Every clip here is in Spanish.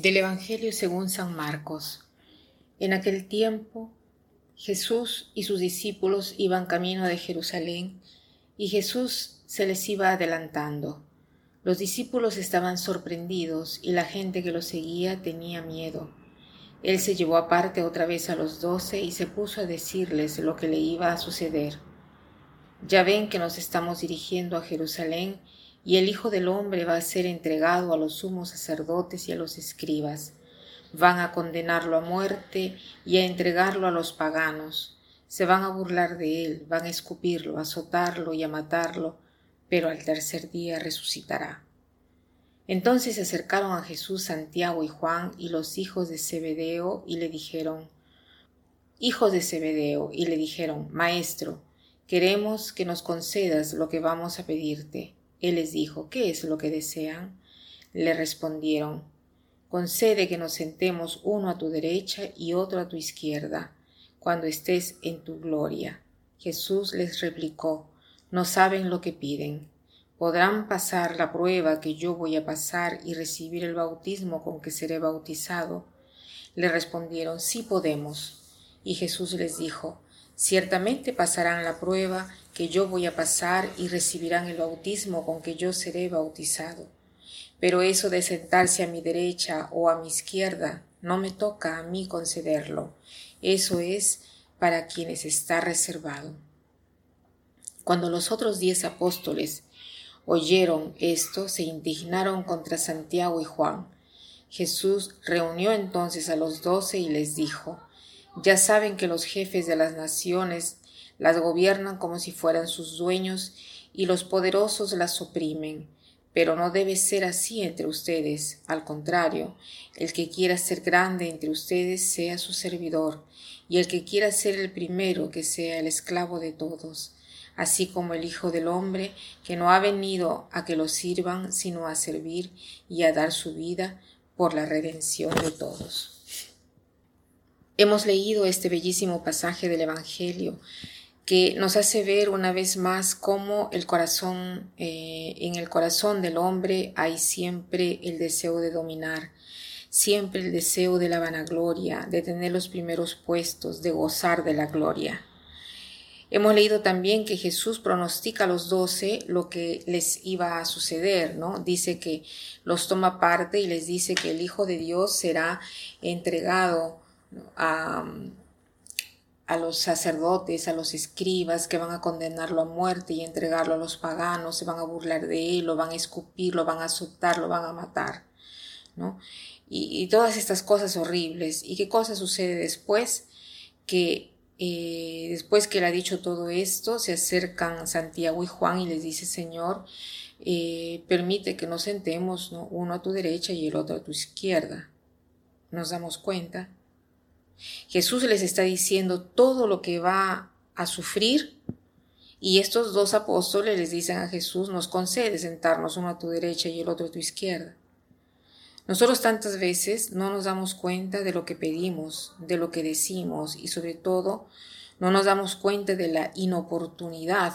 Del Evangelio según San Marcos. En aquel tiempo Jesús y sus discípulos iban camino de Jerusalén y Jesús se les iba adelantando. Los discípulos estaban sorprendidos y la gente que los seguía tenía miedo. Él se llevó aparte otra vez a los doce y se puso a decirles lo que le iba a suceder. Ya ven que nos estamos dirigiendo a Jerusalén y el Hijo del Hombre va a ser entregado a los sumos sacerdotes y a los escribas. Van a condenarlo a muerte y a entregarlo a los paganos. Se van a burlar de él, van a escupirlo, a azotarlo y a matarlo, pero al tercer día resucitará. Entonces se acercaron a Jesús Santiago y Juan y los hijos de Zebedeo y le dijeron, Hijos de Zebedeo, y le dijeron, Maestro, queremos que nos concedas lo que vamos a pedirte. Él les dijo, ¿qué es lo que desean? Le respondieron, concede que nos sentemos uno a tu derecha y otro a tu izquierda, cuando estés en tu gloria. Jesús les replicó, no saben lo que piden. ¿Podrán pasar la prueba que yo voy a pasar y recibir el bautismo con que seré bautizado? Le respondieron, sí podemos. Y Jesús les dijo, Ciertamente pasarán la prueba que yo voy a pasar y recibirán el bautismo con que yo seré bautizado. Pero eso de sentarse a mi derecha o a mi izquierda no me toca a mí concederlo. Eso es para quienes está reservado. Cuando los otros diez apóstoles oyeron esto, se indignaron contra Santiago y Juan. Jesús reunió entonces a los doce y les dijo, ya saben que los jefes de las naciones las gobiernan como si fueran sus dueños y los poderosos las oprimen. Pero no debe ser así entre ustedes. Al contrario, el que quiera ser grande entre ustedes sea su servidor, y el que quiera ser el primero que sea el esclavo de todos, así como el Hijo del Hombre, que no ha venido a que lo sirvan, sino a servir y a dar su vida por la redención de todos. Hemos leído este bellísimo pasaje del Evangelio que nos hace ver una vez más cómo el corazón, eh, en el corazón del hombre hay siempre el deseo de dominar, siempre el deseo de la vanagloria, de tener los primeros puestos, de gozar de la gloria. Hemos leído también que Jesús pronostica a los doce lo que les iba a suceder, ¿no? Dice que los toma parte y les dice que el Hijo de Dios será entregado a, los sacerdotes, a los escribas que van a condenarlo a muerte y entregarlo a los paganos, se van a burlar de él, lo van a escupir, lo van a azotar, lo van a matar, ¿no? Y, todas estas cosas horribles. ¿Y qué cosa sucede después? Que eh, después que él ha dicho todo esto, se acercan Santiago y Juan y les dice, Señor, eh, permite que nos sentemos, ¿no? uno a tu derecha y el otro a tu izquierda. Nos damos cuenta Jesús les está diciendo todo lo que va a sufrir y estos dos apóstoles les dicen a Jesús, nos concede sentarnos uno a tu derecha y el otro a tu izquierda. Nosotros tantas veces no nos damos cuenta de lo que pedimos, de lo que decimos y sobre todo no nos damos cuenta de la inoportunidad,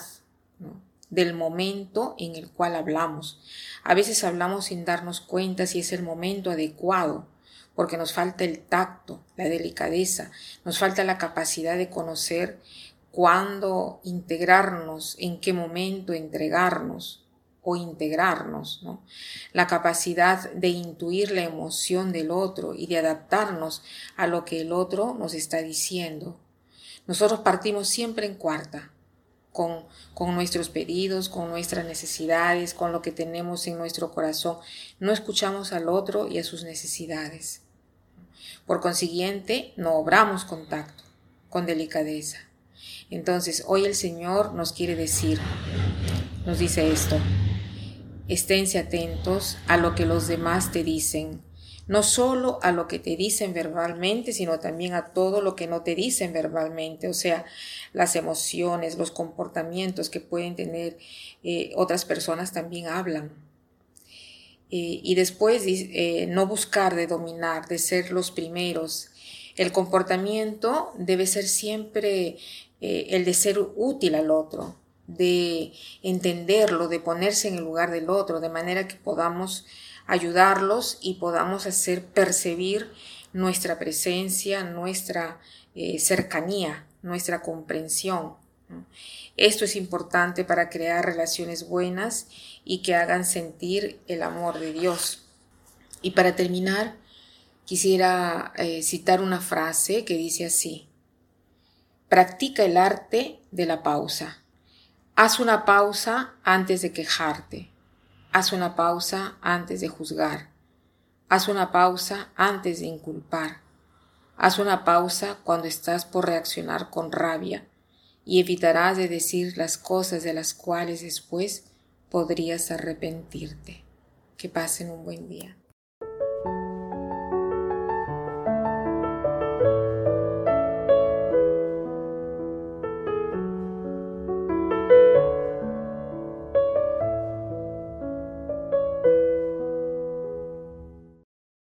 del momento en el cual hablamos. A veces hablamos sin darnos cuenta si es el momento adecuado porque nos falta el tacto, la delicadeza, nos falta la capacidad de conocer cuándo integrarnos, en qué momento entregarnos o integrarnos, ¿no? La capacidad de intuir la emoción del otro y de adaptarnos a lo que el otro nos está diciendo. Nosotros partimos siempre en cuarta, con, nuestros pedidos, con nuestras necesidades, con lo que tenemos en nuestro corazón. No escuchamos al otro y a sus necesidades. Por consiguiente, no obramos con tacto, con delicadeza. Entonces, hoy el Señor nos quiere decir, nos dice esto, esténse atentos a lo que los demás te dicen, no solo a lo que te dicen verbalmente, sino también a todo lo que no te dicen verbalmente, o sea, las emociones, los comportamientos que pueden tener eh, otras personas también hablan. Eh, y después eh, no buscar de dominar, de ser los primeros. El comportamiento debe ser siempre el de ser útil al otro, de entenderlo, de ponerse en el lugar del otro, de manera que podamos ayudarlos y podamos hacer percibir nuestra presencia, nuestra eh, cercanía, nuestra comprensión. Esto es importante para crear relaciones buenas y que hagan sentir el amor de Dios. Y para terminar, quisiera eh, citar una frase que dice así, practica el arte de la pausa. Haz una pausa antes de quejarte. Haz una pausa antes de juzgar. Haz una pausa antes de inculpar. Haz una pausa cuando estás por reaccionar con rabia y evitarás de decir las cosas de las cuales después podrías arrepentirte. Que pasen un buen día.